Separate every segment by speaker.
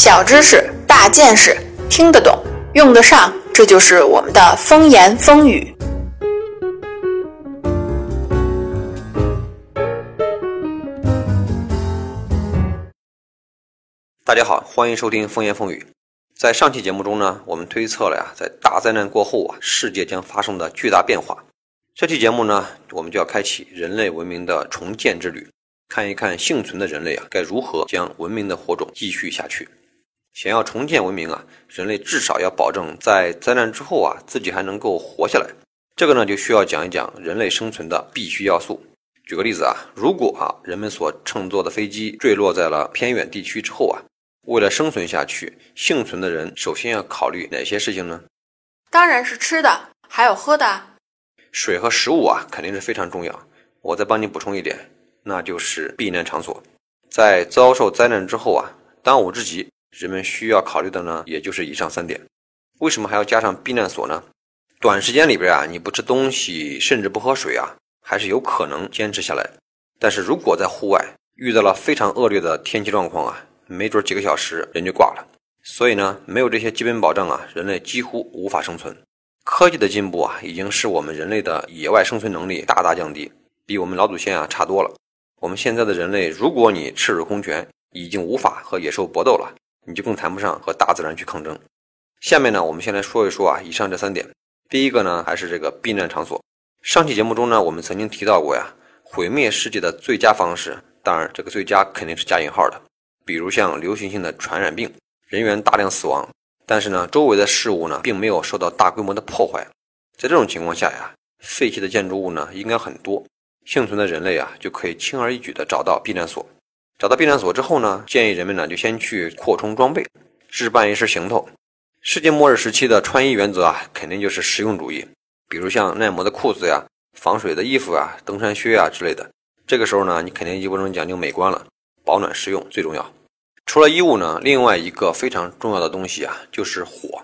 Speaker 1: 小知识、大见识，听得懂，用得上，这就是我们的风言风语。
Speaker 2: 大家好，欢迎收听风言风语。在上期节目中呢，我们推测了呀，在大灾难过后啊，世界将发生的巨大变化。这期节目呢，我们就要开启人类文明的重建之旅，看一看幸存的人类啊，该如何将文明的火种继续下去。想要重建文明啊，人类至少要保证在灾难之后啊，自己还能够活下来。这个呢，就需要讲一讲人类生存的必须要素。举个例子啊，如果啊，人们所乘坐的飞机坠落在了偏远地区之后啊，为了生存下去，幸存的人首先要考虑哪些事情呢？
Speaker 1: 当然是吃的，还有喝的。
Speaker 2: 水和食物啊，肯定是非常重要。我再帮你补充一点，那就是避难场所。在遭受灾难之后啊，当务之急。人们需要考虑的呢，也就是以上三点。为什么还要加上避难所呢？短时间里边啊，你不吃东西，甚至不喝水啊，还是有可能坚持下来。但是如果在户外遇到了非常恶劣的天气状况啊，没准几个小时人就挂了。所以呢，没有这些基本保障啊，人类几乎无法生存。科技的进步啊，已经使我们人类的野外生存能力大大降低，比我们老祖先啊差多了。我们现在的人类，如果你赤手空拳，已经无法和野兽搏斗了。你就更谈不上和大自然去抗争。下面呢，我们先来说一说啊，以上这三点。第一个呢，还是这个避难场所。上期节目中呢，我们曾经提到过呀，毁灭世界的最佳方式，当然这个最佳肯定是加引号的。比如像流行性的传染病，人员大量死亡，但是呢，周围的事物呢，并没有受到大规模的破坏。在这种情况下呀，废弃的建筑物呢，应该很多，幸存的人类啊，就可以轻而易举地找到避难所。找到避难所之后呢，建议人们呢就先去扩充装备，置办一身行头。世界末日时期的穿衣原则啊，肯定就是实用主义，比如像耐磨的裤子呀、防水的衣服啊、登山靴啊之类的。这个时候呢，你肯定就不能讲究美观了，保暖实用最重要。除了衣物呢，另外一个非常重要的东西啊，就是火。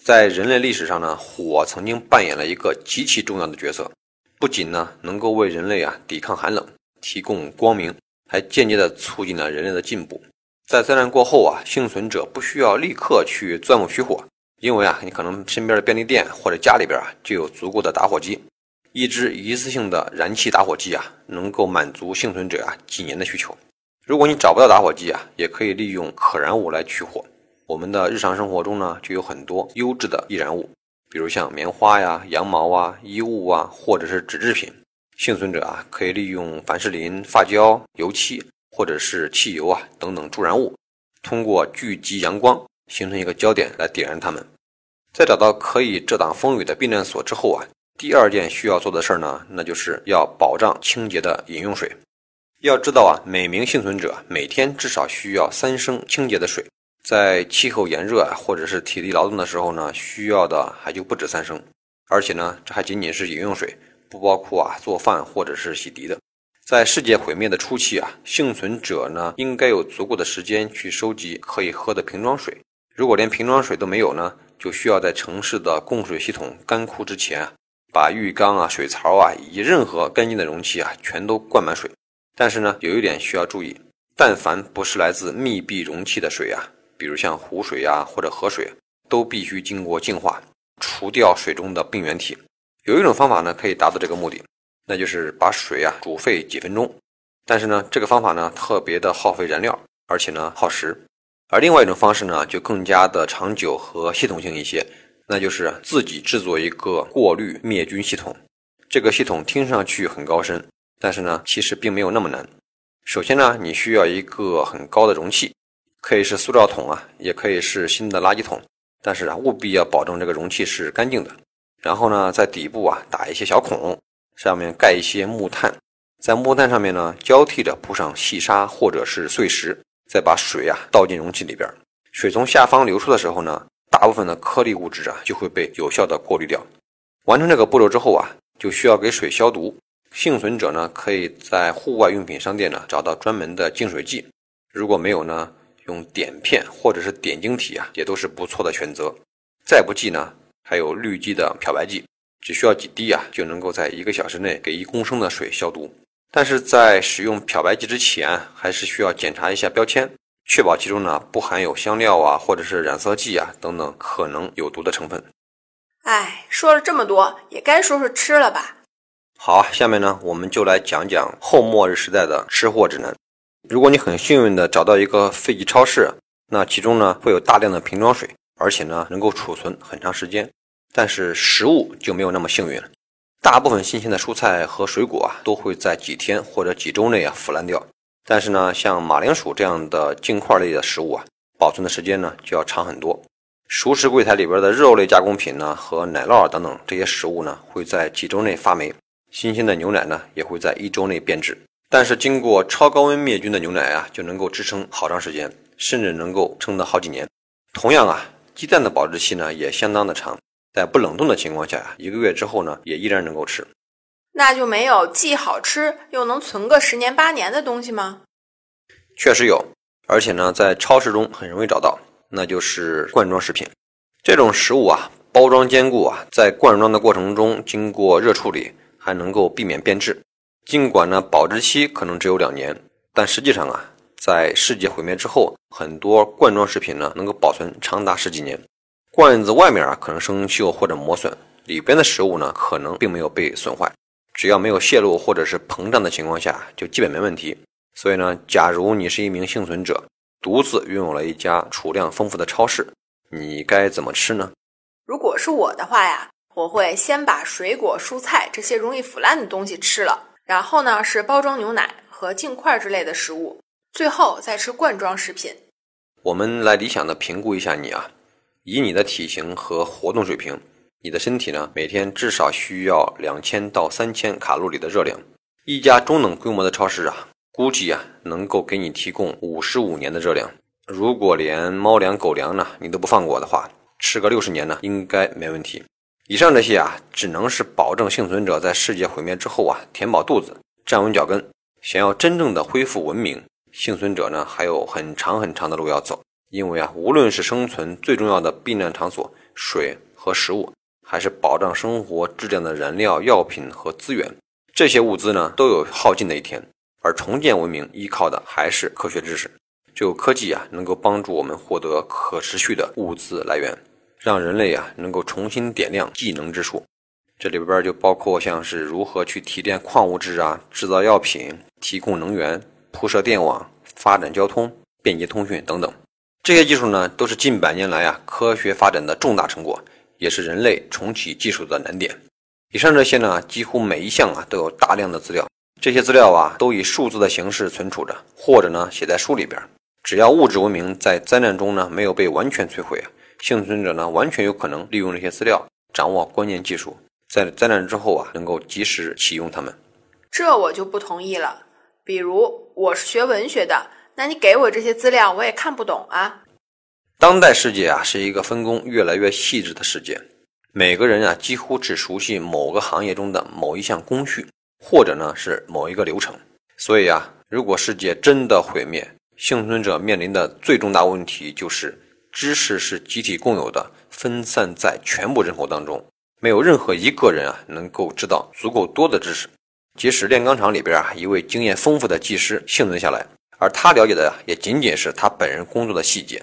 Speaker 2: 在人类历史上呢，火曾经扮演了一个极其重要的角色，不仅呢能够为人类啊抵抗寒冷，提供光明。还间接的促进了人类的进步。在灾难过后啊，幸存者不需要立刻去钻木取火，因为啊，你可能身边的便利店或者家里边啊就有足够的打火机。一支一次性的燃气打火机啊，能够满足幸存者啊几年的需求。如果你找不到打火机啊，也可以利用可燃物来取火。我们的日常生活中呢，就有很多优质的易燃物，比如像棉花呀、羊毛啊、衣物啊，或者是纸制品。幸存者啊，可以利用凡士林、发胶、油漆或者是汽油啊等等助燃物，通过聚集阳光形成一个焦点来点燃它们。在找到可以遮挡风雨的避难所之后啊，第二件需要做的事儿呢，那就是要保障清洁的饮用水。要知道啊，每名幸存者每天至少需要三升清洁的水，在气候炎热啊或者是体力劳动的时候呢，需要的还就不止三升，而且呢，这还仅仅是饮用水。不包括啊做饭或者是洗涤的。在世界毁灭的初期啊，幸存者呢应该有足够的时间去收集可以喝的瓶装水。如果连瓶装水都没有呢，就需要在城市的供水系统干枯之前，把浴缸啊、水槽啊以及任何干净的容器啊全都灌满水。但是呢，有一点需要注意，但凡不是来自密闭容器的水啊，比如像湖水呀或者河水，都必须经过净化，除掉水中的病原体。有一种方法呢，可以达到这个目的，那就是把水啊煮沸几分钟。但是呢，这个方法呢特别的耗费燃料，而且呢耗时。而另外一种方式呢，就更加的长久和系统性一些，那就是自己制作一个过滤灭菌系统。这个系统听上去很高深，但是呢，其实并没有那么难。首先呢，你需要一个很高的容器，可以是塑料桶啊，也可以是新的垃圾桶，但是啊，务必要保证这个容器是干净的。然后呢，在底部啊打一些小孔，上面盖一些木炭，在木炭上面呢交替着铺上细沙或者是碎石，再把水啊倒进容器里边。水从下方流出的时候呢，大部分的颗粒物质啊就会被有效的过滤掉。完成这个步骤之后啊，就需要给水消毒。幸存者呢可以在户外用品商店呢找到专门的净水剂，如果没有呢，用碘片或者是碘晶体啊也都是不错的选择。再不济呢。还有氯基的漂白剂，只需要几滴啊，就能够在一个小时内给一公升的水消毒。但是在使用漂白剂之前，还是需要检查一下标签，确保其中呢不含有香料啊或者是染色剂啊等等可能有毒的成分。
Speaker 1: 哎，说了这么多，也该说说吃了吧。
Speaker 2: 好啊，下面呢我们就来讲讲后末日时代的吃货指南。如果你很幸运的找到一个废弃超市，那其中呢会有大量的瓶装水，而且呢能够储存很长时间。但是食物就没有那么幸运了，大部分新鲜的蔬菜和水果啊都会在几天或者几周内啊腐烂掉。但是呢，像马铃薯这样的茎块类的食物啊，保存的时间呢就要长很多。熟食柜台里边的肉类加工品呢和奶酪啊等等这些食物呢会在几周内发霉，新鲜的牛奶呢也会在一周内变质。但是经过超高温灭菌的牛奶啊就能够支撑好长时间，甚至能够撑得好几年。同样啊，鸡蛋的保质期呢也相当的长。在不冷冻的情况下呀，一个月之后呢，也依然能够吃。
Speaker 1: 那就没有既好吃又能存个十年八年的东西吗？
Speaker 2: 确实有，而且呢，在超市中很容易找到，那就是罐装食品。这种食物啊，包装坚固啊，在罐装的过程中经过热处理，还能够避免变质。尽管呢，保质期可能只有两年，但实际上啊，在世界毁灭之后，很多罐装食品呢，能够保存长达十几年。罐子外面啊可能生锈或者磨损，里边的食物呢可能并没有被损坏，只要没有泄露或者是膨胀的情况下，就基本没问题。所以呢，假如你是一名幸存者，独自拥有了一家储量丰富的超市，你该怎么吃呢？
Speaker 1: 如果是我的话呀，我会先把水果、蔬菜这些容易腐烂的东西吃了，然后呢是包装牛奶和净块之类的食物，最后再吃罐装食品。
Speaker 2: 我们来理想的评估一下你啊。以你的体型和活动水平，你的身体呢每天至少需要两千到三千卡路里的热量。一家中等规模的超市啊，估计啊能够给你提供五十五年的热量。如果连猫粮、狗粮呢你都不放过的话，吃个六十年呢应该没问题。以上这些啊，只能是保证幸存者在世界毁灭之后啊填饱肚子、站稳脚跟。想要真正的恢复文明，幸存者呢还有很长很长的路要走。因为啊，无论是生存最重要的避难场所——水和食物，还是保障生活质量的燃料、药品和资源，这些物资呢，都有耗尽的一天。而重建文明依靠的还是科学知识，只有科技啊，能够帮助我们获得可持续的物资来源，让人类啊，能够重新点亮技能之树。这里边就包括像是如何去提炼矿物质啊，制造药品、提供能源、铺设电网、发展交通、便捷通讯等等。这些技术呢，都是近百年来啊科学发展的重大成果，也是人类重启技术的难点。以上这些呢，几乎每一项啊都有大量的资料，这些资料啊都以数字的形式存储着，或者呢写在书里边。只要物质文明在灾难中呢没有被完全摧毁啊，幸存者呢完全有可能利用这些资料，掌握关键技术，在灾难之后啊能够及时启用它们。
Speaker 1: 这我就不同意了。比如我是学文学的。那你给我这些资料，我也看不懂啊。
Speaker 2: 当代世界啊，是一个分工越来越细致的世界，每个人啊，几乎只熟悉某个行业中的某一项工序，或者呢是某一个流程。所以啊，如果世界真的毁灭，幸存者面临的最重大问题就是：知识是集体共有的，分散在全部人口当中，没有任何一个人啊能够知道足够多的知识。即使炼钢厂里边啊一位经验丰富的技师幸存下来。而他了解的也仅仅是他本人工作的细节，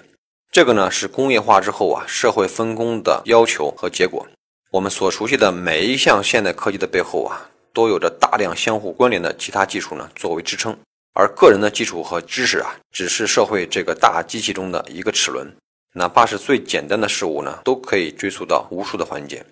Speaker 2: 这个呢是工业化之后啊社会分工的要求和结果。我们所熟悉的每一项现代科技的背后啊，都有着大量相互关联的其他技术呢作为支撑，而个人的基础和知识啊，只是社会这个大机器中的一个齿轮。哪怕是最简单的事物呢，都可以追溯到无数的环节。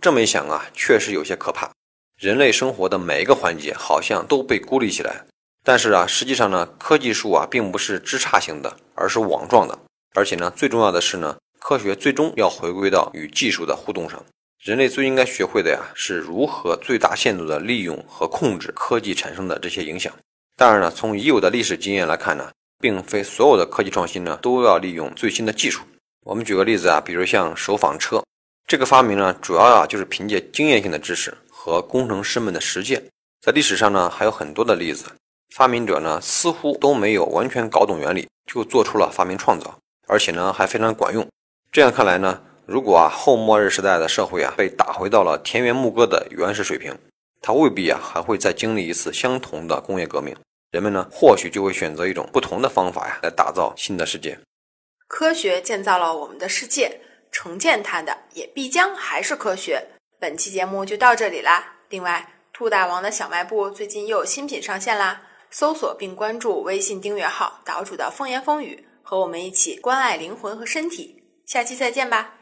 Speaker 2: 这么一想啊，确实有些可怕。人类生活的每一个环节好像都被孤立起来。但是啊，实际上呢，科技树啊并不是枝杈型的，而是网状的。而且呢，最重要的是呢，科学最终要回归到与技术的互动上。人类最应该学会的呀，是如何最大限度的利用和控制科技产生的这些影响。当然呢，从已有的历史经验来看呢，并非所有的科技创新呢都要利用最新的技术。我们举个例子啊，比如像手纺车这个发明呢，主要啊就是凭借经验性的知识和工程师们的实践。在历史上呢，还有很多的例子。发明者呢似乎都没有完全搞懂原理就做出了发明创造而且呢还非常管用。这样看来呢如果啊后末日时代的社会啊被打回到了田园牧歌的原始水平它未必啊还会再经历一次相同的工业革命。人们呢或许就会选择一种不同的方法呀来打造新的世界。
Speaker 1: 科学建造了我们的世界重建它的也必将还是科学。本期节目就到这里啦。另外兔大王的小卖部最近又有新品上线啦。搜索并关注微信订阅号岛主的风言风语和我们一起关爱灵魂和身体。下期再见吧。